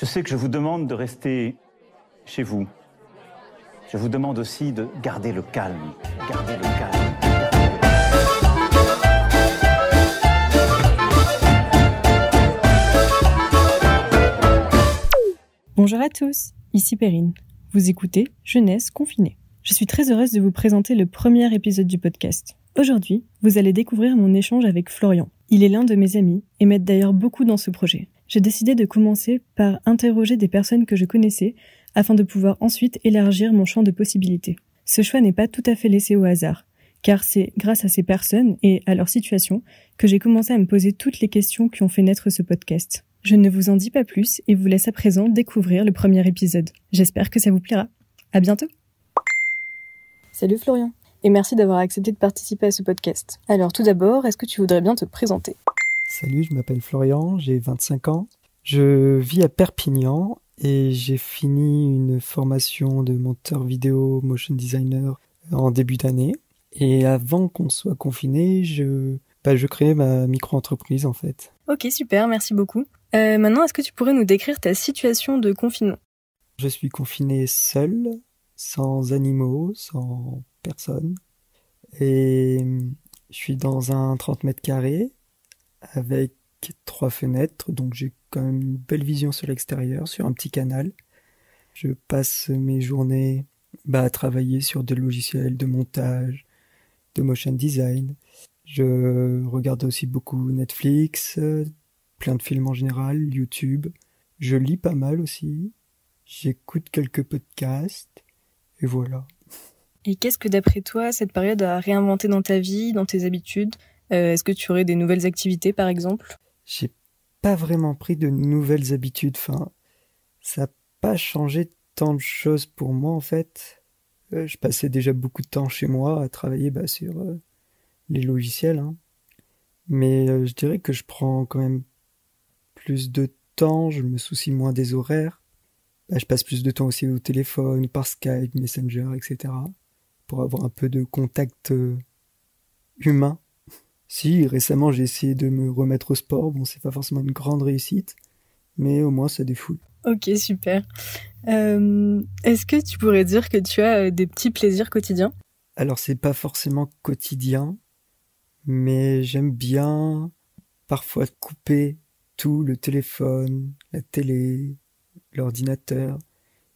Je sais que je vous demande de rester chez vous. Je vous demande aussi de garder le calme. Le calme. Bonjour à tous, ici Perrine. Vous écoutez Jeunesse confinée. Je suis très heureuse de vous présenter le premier épisode du podcast. Aujourd'hui, vous allez découvrir mon échange avec Florian. Il est l'un de mes amis et m'aide d'ailleurs beaucoup dans ce projet j'ai décidé de commencer par interroger des personnes que je connaissais afin de pouvoir ensuite élargir mon champ de possibilités. Ce choix n'est pas tout à fait laissé au hasard, car c'est grâce à ces personnes et à leur situation que j'ai commencé à me poser toutes les questions qui ont fait naître ce podcast. Je ne vous en dis pas plus et vous laisse à présent découvrir le premier épisode. J'espère que ça vous plaira. À bientôt! Salut Florian, et merci d'avoir accepté de participer à ce podcast. Alors tout d'abord, est-ce que tu voudrais bien te présenter? Salut, je m'appelle Florian, j'ai 25 ans. Je vis à Perpignan et j'ai fini une formation de monteur vidéo, motion designer en début d'année. Et avant qu'on soit confiné, je, bah, je créais ma micro-entreprise en fait. Ok, super, merci beaucoup. Euh, maintenant, est-ce que tu pourrais nous décrire ta situation de confinement? Je suis confiné seul, sans animaux, sans personne. Et je suis dans un 30 mètres carrés avec trois fenêtres, donc j'ai quand même une belle vision sur l'extérieur, sur un petit canal. Je passe mes journées bah, à travailler sur des logiciels de montage, de motion design. Je regarde aussi beaucoup Netflix, plein de films en général, YouTube. Je lis pas mal aussi. J'écoute quelques podcasts. Et voilà. Et qu'est-ce que d'après toi, cette période a réinventé dans ta vie, dans tes habitudes? Euh, est-ce que tu aurais des nouvelles activités, par exemple? J'ai pas vraiment pris de nouvelles habitudes. Enfin, ça n'a pas changé tant de choses pour moi, en fait. Euh, je passais déjà beaucoup de temps chez moi à travailler bah, sur euh, les logiciels. Hein. Mais je dirais que je prends quand même plus de temps, je me soucie moins des horaires. Bah, je passe plus de temps aussi au téléphone, par Skype, Messenger, etc. Pour avoir un peu de contact humain si, récemment j'ai essayé de me remettre au sport, bon c'est pas forcément une grande réussite, mais au moins ça défoule. Ok, super. Euh, est-ce que tu pourrais dire que tu as euh, des petits plaisirs quotidiens? Alors c'est pas forcément quotidien, mais j'aime bien parfois couper tout, le téléphone, la télé, l'ordinateur,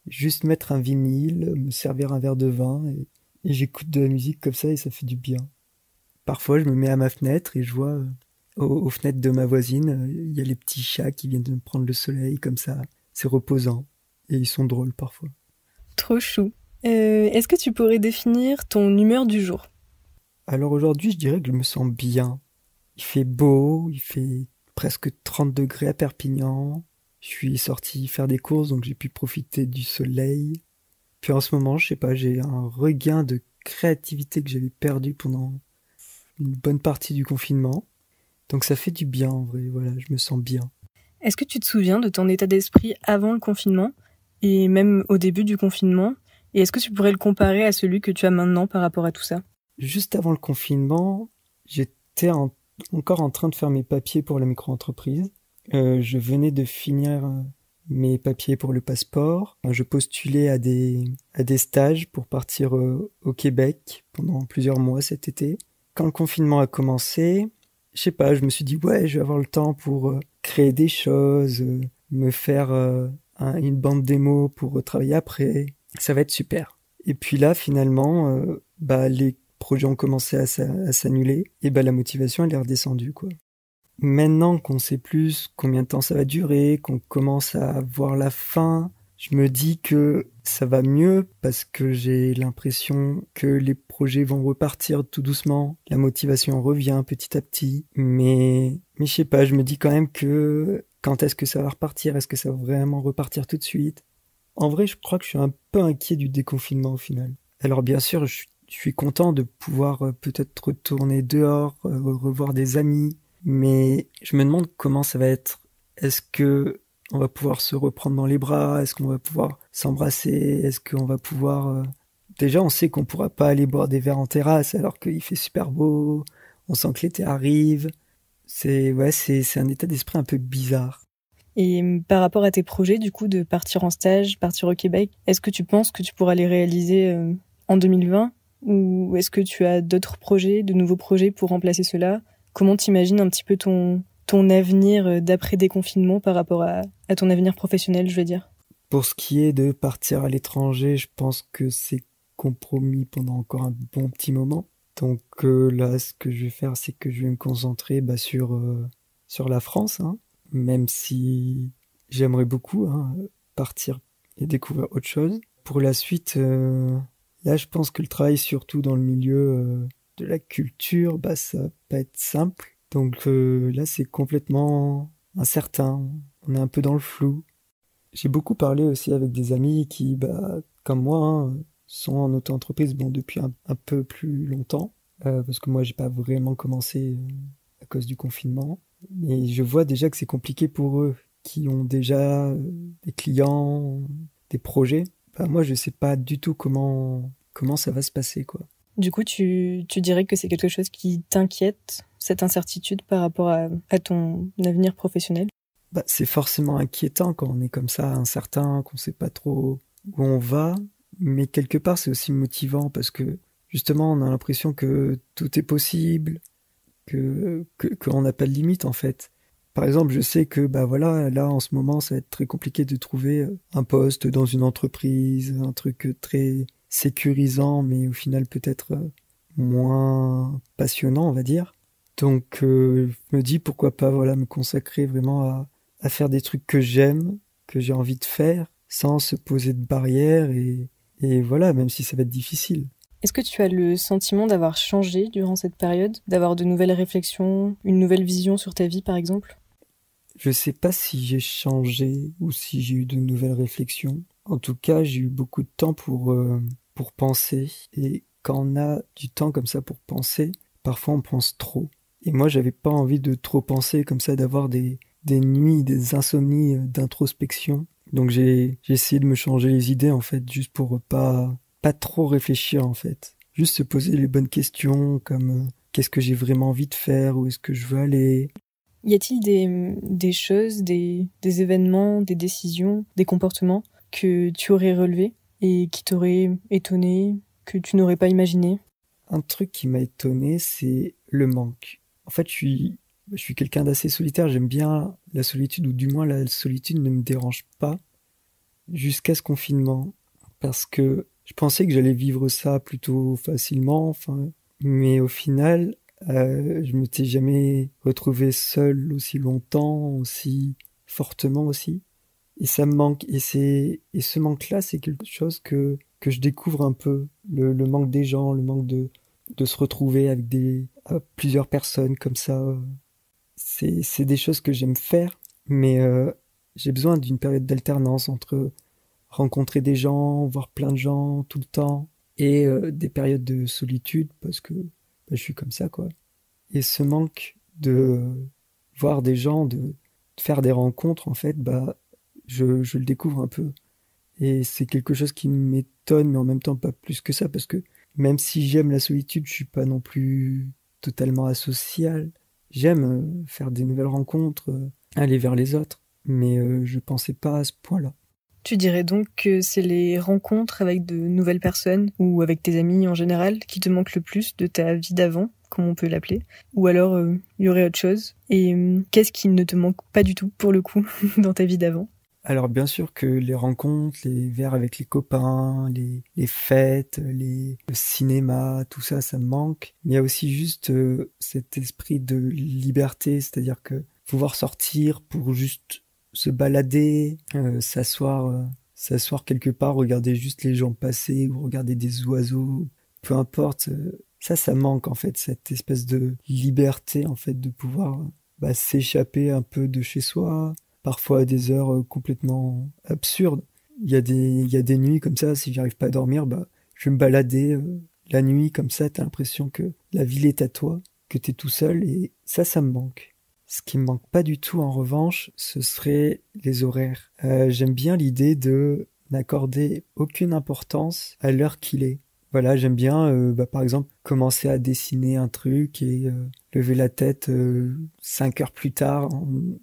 juste mettre un vinyle, me servir un verre de vin et j'écoute de la musique comme ça et ça fait du bien. Parfois, je me mets à ma fenêtre et je vois euh, aux, fenêtres de ma voisine, euh, il y a les petits chats qui viennent de prendre le soleil comme ça. C'est reposant et ils sont drôles parfois. Trop chou. Euh, est-ce que tu pourrais définir ton humeur du jour? Alors aujourd'hui, je dirais que je me sens bien. Il fait beau, il fait presque 30 degrés à Perpignan. Je suis sorti faire des courses, donc j'ai pu profiter du soleil. Puis en ce moment, je sais pas, j'ai un regain de créativité que j'avais perdu pendant une bonne partie du confinement. Donc ça fait du bien en vrai, voilà, je me sens bien. Est-ce que tu te souviens de ton état d'esprit avant le confinement et même au début du confinement? Et est-ce que tu pourrais le comparer à celui que tu as maintenant par rapport à tout ça? Juste avant le confinement, j'étais encore en train de faire mes papiers pour la micro-entreprise. Euh, je venais de finir euh, mes papiers pour le passeport. Je postulais à des, à des stages pour partir euh, au Québec pendant plusieurs mois cet été quand le confinement a commencé, je sais pas, je me suis dit ouais, je vais avoir le temps pour euh, créer des choses, euh, me faire euh, une bande démo pour travailler après. Ça va être super. Et puis là, finalement, bah les projets ont commencé à, s'annuler et bah la motivation elle est redescendue quoi. Maintenant qu'on sait plus combien de temps ça va durer, qu'on commence à voir la fin, je me dis que ça va mieux parce que j'ai l'impression que les projets vont repartir tout doucement, la motivation revient petit à petit, mais mais je sais pas, je me dis quand même que quand est-ce que ça va repartir? Est-ce que ça va vraiment repartir tout de suite? En vrai, je crois que je suis un peu inquiet du déconfinement au final. Alors bien sûr, je, suis content de pouvoir euh, peut-être retourner dehors, euh, revoir des amis, mais je me demande comment ça va être. Est-ce que on va pouvoir se reprendre dans les bras Est-ce qu'on va pouvoir s'embrasser Est-ce qu'on va pouvoir... Euh, déjà, on sait qu'on pourra pas aller boire des verres en terrasse alors qu'il fait super beau. On sent que l'été arrive. C'est ouais, c'est un état d'esprit un peu bizarre. Et euh, par rapport à tes projets, du coup, de partir en stage, partir au Québec, est-ce que tu penses que tu pourras les réaliser euh, en 2020 ou est-ce que tu as d'autres projets, de nouveaux projets pour remplacer cela? Comment t'imagines un petit peu ton, ton avenir euh, d'après déconfinement par rapport à, ton avenir professionnel, je veux dire Pour ce qui est de partir à l'étranger, je pense que c'est compromis pendant encore un bon petit moment. Donc là, ce que je vais faire, c'est que je vais me concentrer bah, sur, sur la France. Hein même si j'aimerais beaucoup hein, partir et découvrir autre chose. Pour la suite, euh, là, je pense que le travail, surtout dans le milieu euh, de la culture, bah, ça va pas être simple. Donc euh, là, c'est complètement incertain. On est un peu dans le flou. J'ai beaucoup parlé aussi avec des amis qui, bah, comme moi, hein, sont en auto-entreprise bon, depuis un, peu plus longtemps. parce que moi, j'ai pas vraiment commencé à cause du confinement. Mais je vois déjà que c'est compliqué pour eux qui ont déjà euh, des clients, des projets. Bah, moi, je sais pas du tout comment, comment ça va se passer, quoi. Du coup, tu, tu dirais que c'est quelque chose qui t'inquiète, cette incertitude par rapport à, ton avenir professionnel? Bah, C'est forcément inquiétant quand on est comme ça, incertain, qu'on sait pas trop où on va. Mais quelque part, c'est aussi motivant parce que justement, on a l'impression que tout est possible, que qu'on n'a pas de limite en fait. Par exemple, je sais que bah voilà, là en ce moment, ça va être très compliqué de trouver un poste dans une entreprise, un truc très sécurisant, mais au final peut-être euh, moins passionnant, on va dire. Donc, euh, je me dis pourquoi pas voilà me consacrer vraiment à, à faire des trucs que j'aime, que j'ai envie de faire, sans se poser de barrières et, et voilà, même si ça va être difficile. Est-ce que tu as le sentiment d'avoir changé durant cette période, d'avoir de nouvelles réflexions, une nouvelle vision sur ta vie par exemple? Je sais pas si j'ai changé ou si j'ai eu de nouvelles réflexions. En tout cas, j'ai eu beaucoup de temps pour euh, pour penser et quand on a du temps comme ça pour penser, parfois on pense trop. Et moi, j'avais pas envie de trop penser comme ça, d'avoir des des nuits, des insomnies euh, d'introspection. Donc j'ai j'ai essayé de me changer les idées en fait, juste pour pas pas trop réfléchir en fait. Juste se poser les bonnes questions comme euh, qu'est-ce que j'ai vraiment envie de faire, où est-ce que je veux aller. Y a-t-il des, des choses, des, des événements, des décisions, des comportements que tu aurais relevés et qui t'auraient étonné, que tu n'aurais pas imaginé? Un truc qui m'a étonné, c'est le manque. En fait, je suis, je suis quelqu'un d'assez solitaire, j'aime bien la solitude, ou du moins la solitude ne me dérange pas jusqu'à ce confinement. Parce que je pensais que j'allais vivre ça plutôt facilement, enfin, mais au final, euh, je m'étais jamais retrouvé seul aussi longtemps, aussi fortement aussi. Et ça me manque. Et c'est et ce manque-là, c'est quelque chose que que je découvre un peu. Le, le manque des gens, le manque de de se retrouver avec des plusieurs personnes comme ça. C'est c'est des choses que j'aime faire, mais euh, j'ai besoin d'une période d'alternance entre rencontrer des gens, voir plein de gens tout le temps, et euh, des périodes de solitude parce que bah, je suis comme ça quoi. Et ce manque de voir des gens, de, faire des rencontres en fait, bah je, je le découvre un peu. Et c'est quelque chose qui m'étonne, mais en même temps pas plus que ça, parce que même si j'aime la solitude, je suis pas non plus totalement asocial. J'aime euh, faire des nouvelles rencontres, euh, aller vers les autres, mais je pensais pas à ce point-là. Tu dirais donc que c'est les rencontres avec de nouvelles personnes ou avec tes amis en général qui te manquent le plus de ta vie d'avant, comme on peut l'appeler? Ou alors il euh, y aurait autre chose? Et euh, qu'est-ce qui ne te manque pas du tout pour le coup dans ta vie d'avant? Alors bien sûr que les rencontres, les verres avec les copains, les, les fêtes, les, le cinéma, tout ça, ça manque. Mais il y a aussi juste euh, cet esprit de liberté, c'est-à-dire que pouvoir sortir pour juste se balader, euh, s'asseoir, euh, s'asseoir quelque part, regarder juste les gens passer ou regarder des oiseaux, peu importe. Euh, ça, ça manque en fait, cette espèce de liberté en fait de pouvoir bah, s'échapper un peu de chez soi, parfois à des heures complètement absurdes. Il y a des, il y a des nuits comme ça, si j'arrive pas à dormir, bah, je vais me balader la nuit comme ça, t'as l'impression que la ville est à toi, que t'es tout seul et ça, ça me manque. Ce qui me manque pas du tout en revanche, ce serait les horaires. Euh, j'aime bien l'idée de n'accorder aucune importance à l'heure qu'il est. Voilà, j'aime bien, euh, bah, par exemple, commencer à dessiner un truc et euh, lever la tête euh, cinq heures plus tard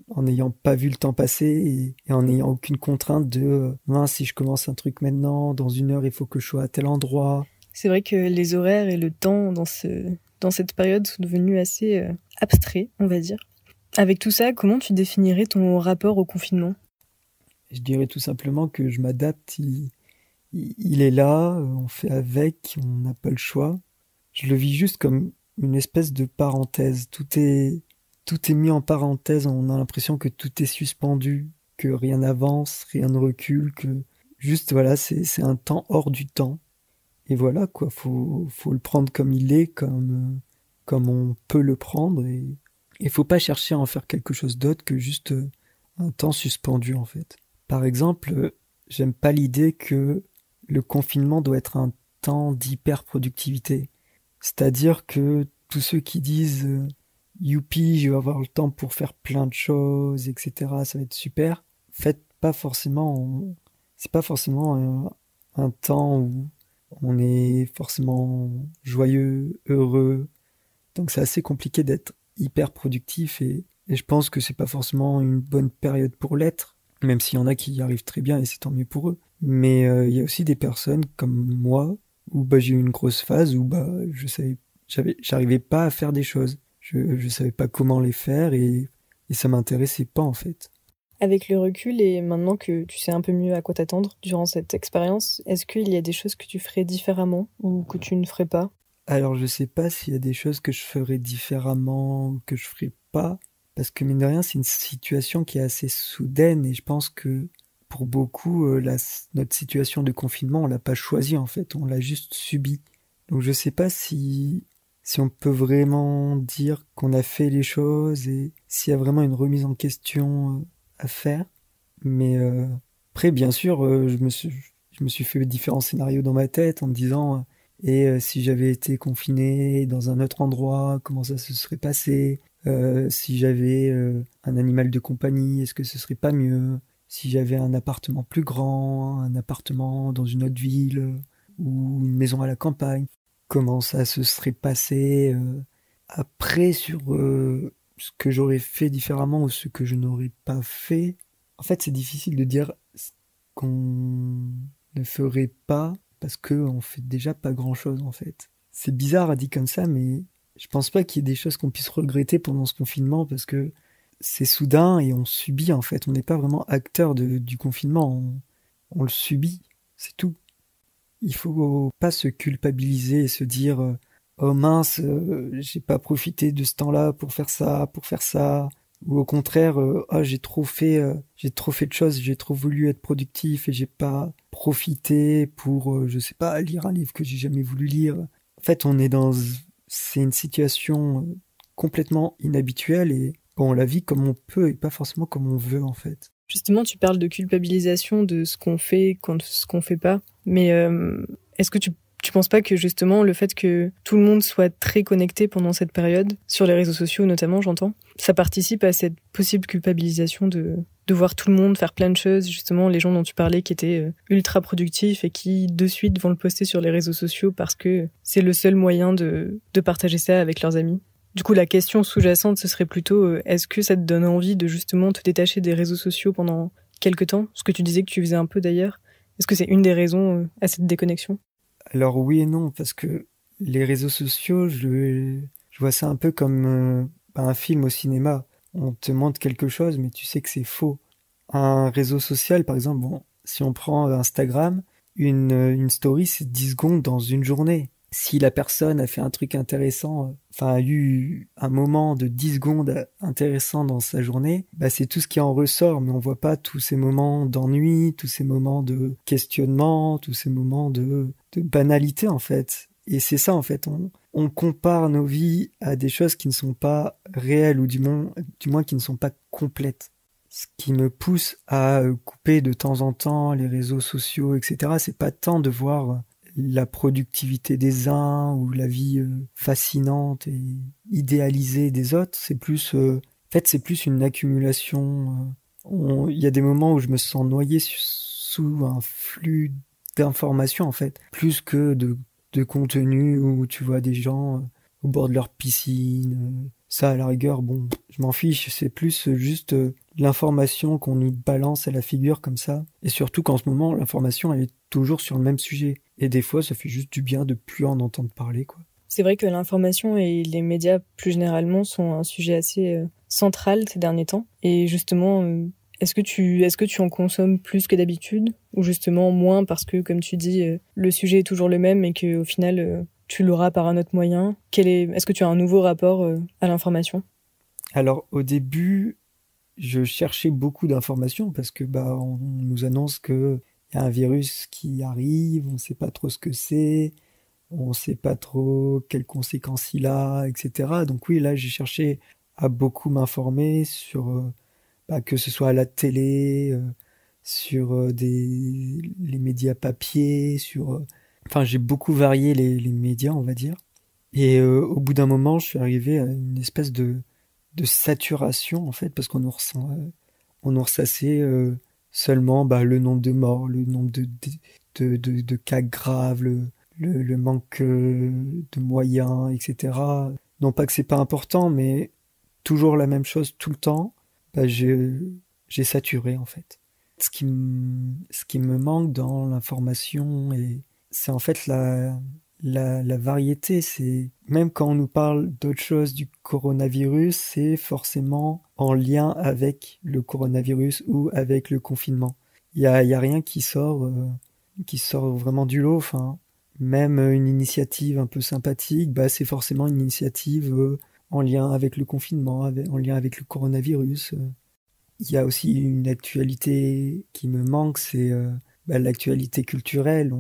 en n'ayant pas vu le temps passer et, en n'ayant aucune contrainte de mince si je commence un truc maintenant dans une heure il faut que je sois à tel endroit. C'est vrai que les horaires et le temps dans ce dans cette période sont devenus assez abstraits on va dire. Avec tout ça comment tu définirais ton rapport au confinement? Je dirais tout simplement que je m'adapte il, il est là on fait avec on n'a pas le choix je le vis juste comme une espèce de parenthèse. Tout est, tout est mis en parenthèse. On a l'impression que tout est suspendu, que rien n'avance, rien ne recule, que juste voilà, c'est un temps hors du temps. Et voilà quoi, faut, faut le prendre comme il est, comme, comme on peut le prendre. Et il faut pas chercher à en faire quelque chose d'autre que juste un temps suspendu en fait. Par exemple, j'aime pas l'idée que le confinement doit être un temps d'hyper productivité. C'est-à-dire que tous ceux qui disent euh, youpi, je vais avoir le temps pour faire plein de choses, etc. Ça va être super. Faites pas forcément, c'est pas forcément un, temps où on est forcément joyeux, heureux. Donc c'est assez compliqué d'être hyper productif et, je pense que c'est pas forcément une bonne période pour l'être, même s'il y en a qui y arrivent très bien et c'est tant mieux pour eux. Mais euh, il y a aussi des personnes comme moi où bah, j'ai eu une grosse phase où bah, je savais, j'avais, j'arrivais pas à faire des choses. Je, je savais pas comment les faire et, et ça m'intéressait pas en fait. Avec le recul et maintenant que tu sais un peu mieux à quoi t'attendre durant cette expérience, est-ce qu'il y a des choses que tu ferais différemment ou que tu ne ferais pas? Alors je sais pas s'il y a des choses que je ferais différemment ou que je ferais pas, parce que mine de rien c'est une situation qui est assez soudaine et je pense que pour beaucoup, euh, notre situation de confinement, on l'a pas choisi en fait, on l'a juste subi. Donc je sais pas si si on peut vraiment dire qu'on a fait les choses et s'il y a vraiment une remise en question euh, à faire. Mais euh, après, bien sûr, je me suis je me suis fait différents scénarios dans ma tête en me disant et si j'avais été confiné dans un autre endroit, comment ça se serait passé? Si j'avais un animal de compagnie, est-ce que ce serait pas mieux? Si j'avais un appartement plus grand, un appartement dans une autre ville ou une maison à la campagne, comment ça se serait passé euh, après sur euh, ce que j'aurais fait différemment ou ce que je n'aurais pas fait. En fait, c'est difficile de dire ce qu'on ne ferait pas parce qu'on fait déjà pas grand chose en fait. C'est bizarre à dire comme ça, mais je pense pas qu'il y ait des choses qu'on puisse regretter pendant ce confinement parce que c'est soudain et on subit en fait. On n'est pas vraiment acteur du confinement, on, le subit, c'est tout. Il faut pas se culpabiliser et se dire euh, oh mince, euh, j'ai pas profité de ce temps-là pour faire ça, pour faire ça, ou au contraire euh, oh j'ai trop fait, j'ai trop fait de choses, j'ai trop voulu être productif et j'ai pas profité pour je sais pas lire un livre que j'ai jamais voulu lire. En fait, on est dans c'est une situation complètement inhabituelle et on la vit comme on peut et pas forcément comme on veut en fait. Justement, tu parles de culpabilisation de ce qu'on fait ce qu'on fait pas. Mais euh, est-ce que tu tu penses pas que justement le fait que tout le monde soit très connecté pendant cette période, sur les réseaux sociaux notamment, j'entends, ça participe à cette possible culpabilisation de, de voir tout le monde faire plein de choses, justement les gens dont tu parlais qui étaient euh, ultra productifs et qui de suite vont le poster sur les réseaux sociaux parce que c'est le seul moyen de, de partager ça avec leurs amis? Du coup, la question sous-jacente, ce serait plutôt euh, est-ce que ça te donne envie de justement te détacher des réseaux sociaux pendant quelques temps? Ce que tu disais que tu faisais un peu d'ailleurs. Est-ce que c'est une des raisons euh, à cette déconnexion? Alors oui et non, parce que les réseaux sociaux, je, vois ça un peu comme euh, un film au cinéma. On te montre quelque chose, mais tu sais que c'est faux. Un réseau social, par exemple, bon, si on prend Instagram, une, une story, c'est 10 secondes dans une journée si la personne a fait un truc intéressant, euh, enfin a eu un moment de 10 secondes intéressant dans sa journée, bah c'est tout ce qui en ressort, mais on voit pas tous ces moments d'ennui, tous ces moments de questionnement, tous ces moments de, banalité en fait. Et c'est ça en fait, on, on compare nos vies à des choses qui ne sont pas réelles ou du moins, du moins qui ne sont pas complètes. Ce qui me pousse à couper de temps en temps les réseaux sociaux, etc. C'est pas tant de voir la productivité des uns ou la vie euh, fascinante et idéalisée des autres. C'est plus, euh, en fait, c'est plus une accumulation. Euh, il y a des moments où je me sens noyé sous un flux d'informations, en fait, plus que de, de contenu où tu vois des gens au bord de leur piscine, Ça, à la rigueur, bon, je m'en fiche. C'est plus juste l'information qu'on nous balance à la figure comme ça. Et surtout qu'en ce moment, l'information, elle est toujours sur le même sujet. Et des fois, ça fait juste du bien de plus en entendre parler, quoi. C'est vrai que l'information et les médias plus généralement sont un sujet assez euh, central ces derniers temps. Et justement, euh, est-ce que tu est-ce que tu en consommes plus que d'habitude? Ou justement moins parce que comme tu dis euh, le sujet est toujours le même et que au final tu l'auras par un autre moyen? Quel est est-ce que tu as un nouveau rapport à l'information? Alors au début, je cherchais beaucoup d'informations parce que bah on nous annonce que y a un virus qui arrive, on ne sait pas trop ce que c'est, on ne sait pas trop quelles conséquences il a, etc. Donc oui, là, j'ai cherché à beaucoup m'informer sur, euh, bah, que ce soit à la télé, euh, sur euh, des, les médias papier, sur... enfin, j'ai beaucoup varié les, les, médias, on va dire. Et au bout d'un moment, je suis arrivé à une espèce de, de saturation, en fait, parce qu'on nous, ressent, on nous ressassait seulement bah, le nombre de morts, le nombre de, de, de, cas graves, le, le, manque euh, de moyens, etc. Non pas que c'est pas important, mais toujours la même chose tout le temps, bah, j'ai saturé en fait. Ce qui, ce qui me manque dans l'information, c'est en fait la, la, variété. C'est même quand on nous parle d'autre chose du coronavirus, c'est forcément en lien avec le coronavirus ou avec le confinement. Il y a, y a rien qui sort, euh, qui sort vraiment du lot. Enfin, même une initiative un peu sympathique, bah, c'est forcément une initiative euh, en lien avec le confinement, en lien avec le coronavirus. Il y a aussi une actualité qui me manque, c'est euh, bah, l'actualité culturelle.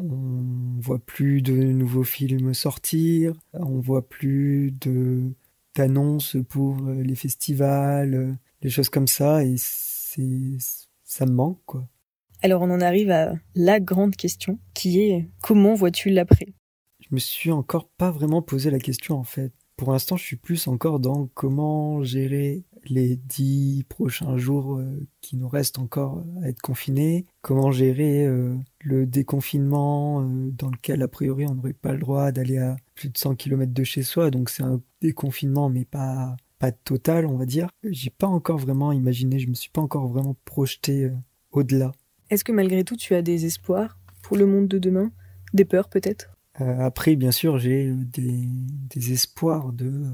On voit plus de nouveaux films sortir, on voit plus de d'annonces pour euh, les festivals, des choses comme ça, et c'est ça me manque quoi. Alors on en arrive à la grande question qui est comment vois-tu l'après? Je me suis encore pas vraiment posé la question en fait. Pour l'instant, je suis plus encore dans comment gérer les dix prochains jours euh, qui nous restent encore à être confinés, comment gérer euh, le déconfinement euh, dans lequel a priori on n'aurait pas le droit d'aller à plus de 100 km de chez soi, donc c'est un déconfinement mais pas pas total on va dire. J'ai pas encore vraiment imaginé, je me suis pas encore vraiment projeté au-delà. Est-ce que malgré tout, tu as des espoirs pour le monde de demain? Des peurs peut-être? Euh, Après, bien sûr, j'ai euh, des, espoirs de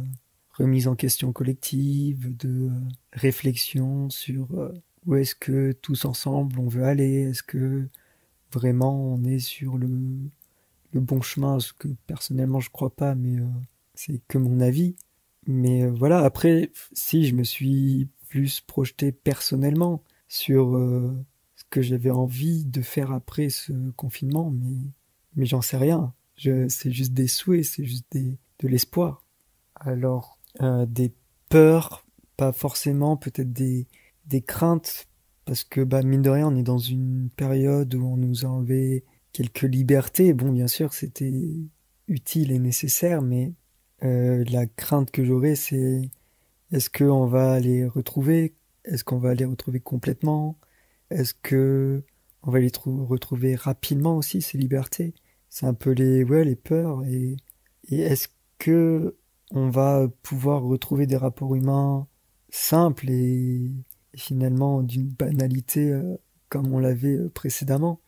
remise en question collective, de réflexion sur où est-ce que tous ensemble on veut aller? Est-ce que vraiment on est sur le, bon chemin? Ce que personnellement je crois pas, mais c'est que mon avis. Mais voilà, après, si je me suis plus projeté personnellement sur que j'avais envie de faire après ce confinement, mais, mais j'en sais rien. C'est juste des souhaits, c'est juste de l'espoir. Alors, euh, des peurs, pas forcément, peut-être des, des craintes, parce que bah, mine de rien, on est dans une période où on nous a enlevé quelques libertés. Bon, bien sûr, c'était utile et nécessaire, mais euh, la crainte que j'aurais, c'est est-ce qu'on va les retrouver? Est-ce qu'on va les retrouver complètement? Est-ce que on va les retrouver rapidement aussi ces libertés? C'est un peu les ouais les peurs et, est-ce que on va pouvoir retrouver des rapports humains simples et, finalement d'une banalité euh, comme on l'avait euh, précédemment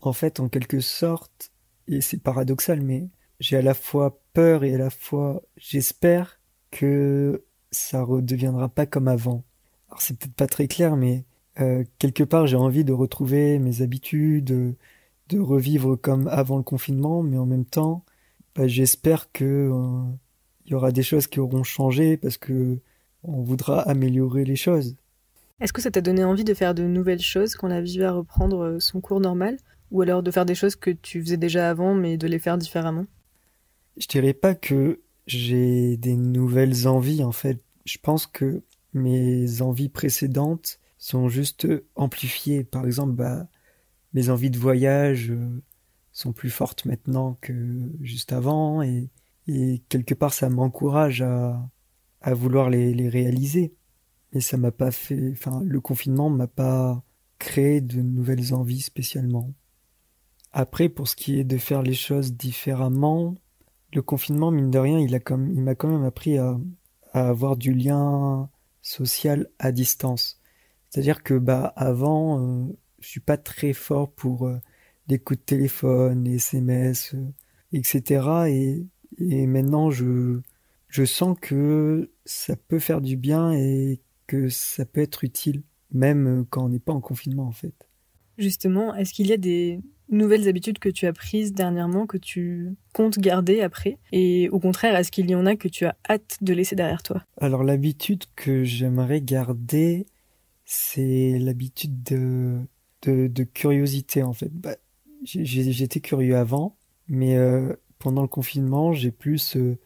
En fait, en quelque sorte, et c'est paradoxal, mais j'ai à la fois peur et à la fois j'espère que ça redeviendra pas comme avant. Alors c'est peut-être pas très clair, mais euh, quelque part, j'ai envie de retrouver mes habitudes, de, revivre comme avant le confinement, mais en même temps, bah, j'espère que il y aura des choses qui auront changé parce que on voudra améliorer les choses. Est-ce que ça t'a donné envie de faire de nouvelles choses quand la vie va reprendre euh, son cours normal, ou alors de faire des choses que tu faisais déjà avant, mais de les faire différemment? Je dirais pas que j'ai des nouvelles envies en fait. Je pense que mes envies précédentes sont juste amplifiées. Par exemple, bah, mes envies de voyage euh, sont plus fortes maintenant que juste avant et, et quelque part ça m'encourage à, à vouloir les, les réaliser. Mais ça m'a pas fait, enfin, le confinement m'a pas créé de nouvelles envies spécialement. Après, pour ce qui est de faire les choses différemment, le confinement, mine de rien, il a comme, m'a quand même appris à, à avoir du lien social à distance. C'est-à-dire que bah avant, euh, je suis pas très fort pour euh, les coups de téléphone, les SMS, euh, etc. Et, et maintenant, je, je sens que ça peut faire du bien et que ça peut être utile, même quand on n'est pas en confinement en fait. Justement, est-ce qu'il y a des nouvelles habitudes que tu as prises dernièrement que tu comptes garder après? Et au contraire, est-ce qu'il y en a que tu as hâte de laisser derrière toi? Alors l'habitude que j'aimerais garder, c'est l'habitude de, de, curiosité en fait. Bah, J'étais curieux avant, mais euh, pendant le confinement, j'ai plus euh,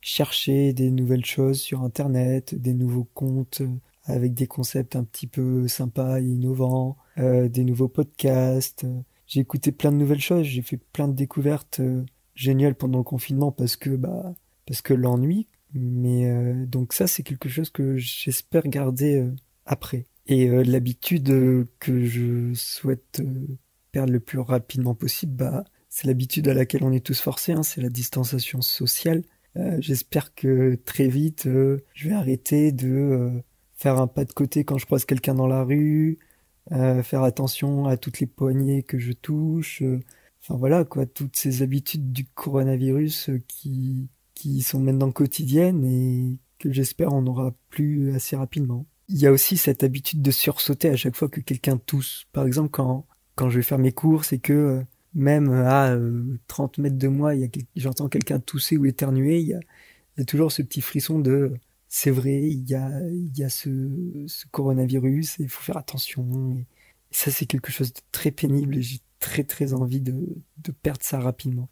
cherché des nouvelles choses sur Internet, des nouveaux comptes euh, avec des concepts un petit peu sympas innovants, des nouveaux podcasts. J'ai écouté plein de nouvelles choses, j'ai fait plein de découvertes géniales pendant le confinement parce que bah parce que l'ennui. Mais donc ça, c'est quelque chose que j'espère garder après. Et euh, l'habitude euh, que je souhaite euh, perdre le plus rapidement possible, bah, c'est l'habitude à laquelle on est tous forcés, hein, c'est la distanciation sociale. J'espère que très vite, je vais arrêter de faire un pas de côté quand je croise quelqu'un dans la rue, faire attention à toutes les poignées que je touche. Enfin voilà quoi, toutes ces habitudes du coronavirus qui qui sont maintenant quotidiennes et que j'espère on aura plus assez rapidement. Il y a aussi cette habitude de sursauter à chaque fois que quelqu'un tousse. Par exemple, quand, quand je vais faire mes courses et que euh, même à 30 euh, mètres de moi, j'entends quelqu'un tousser ou éternuer, il y, a, toujours ce petit frisson de c'est vrai, il y a, il y a ce, ce coronavirus et il faut faire attention. Et ça, c'est quelque chose de très pénible et j'ai très très envie de, de perdre ça rapidement.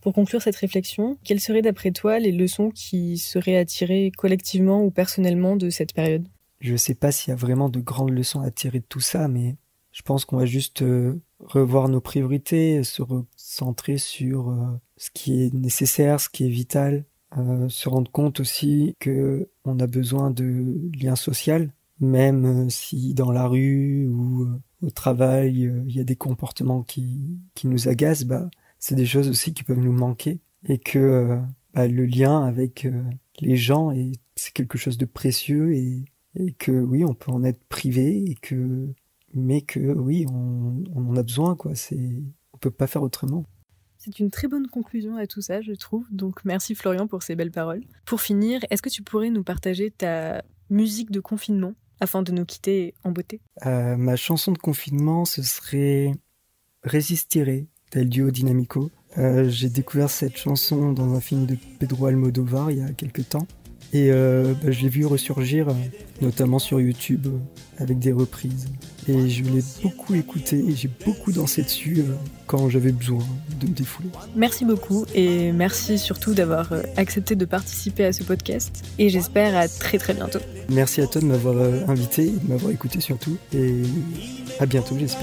Pour conclure cette réflexion, quelles seraient d'après toi les leçons qui seraient à tirer collectivement ou personnellement de cette période? Je ne sais pas s'il y a vraiment de grandes leçons à tirer de tout ça, mais je pense qu'on va juste euh, revoir nos priorités, se recentrer sur euh, ce qui est nécessaire, ce qui est vital, euh, se rendre compte aussi que on a besoin de liens sociaux, même si dans la rue ou au travail il y a des comportements qui, qui nous agacent, bah c'est des choses aussi qui peuvent nous manquer et que bah, le lien avec les gens est c'est quelque chose de précieux et et que oui, on peut en être privé et que mais que oui, on, en a besoin quoi. C'est on peut pas faire autrement. C'est une très bonne conclusion à tout ça, je trouve. Donc merci Florian pour ces belles paroles. Pour finir, est-ce que tu pourrais nous partager ta musique de confinement afin de nous quitter en beauté? Euh, Ma chanson de confinement, ce serait Résistirer tel duo Dynamico. Euh, j'ai découvert cette chanson dans un film de Pedro Almodovar il y a quelques temps. Et euh, bah, je l'ai vu ressurgir, euh, notamment sur YouTube, euh, avec des reprises. Et je l'ai beaucoup écouté et j'ai beaucoup dansé dessus quand j'avais besoin de me défouler. Merci beaucoup et merci surtout d'avoir accepté de participer à ce podcast. Et j'espère à très très bientôt. Merci à toi de m'avoir invité et de m'avoir écouté surtout. Et à bientôt, j'espère.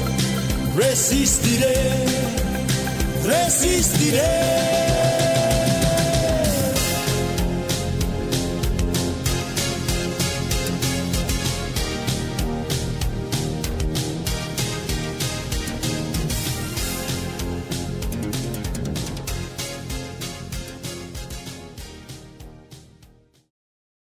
resistiré, resistiré.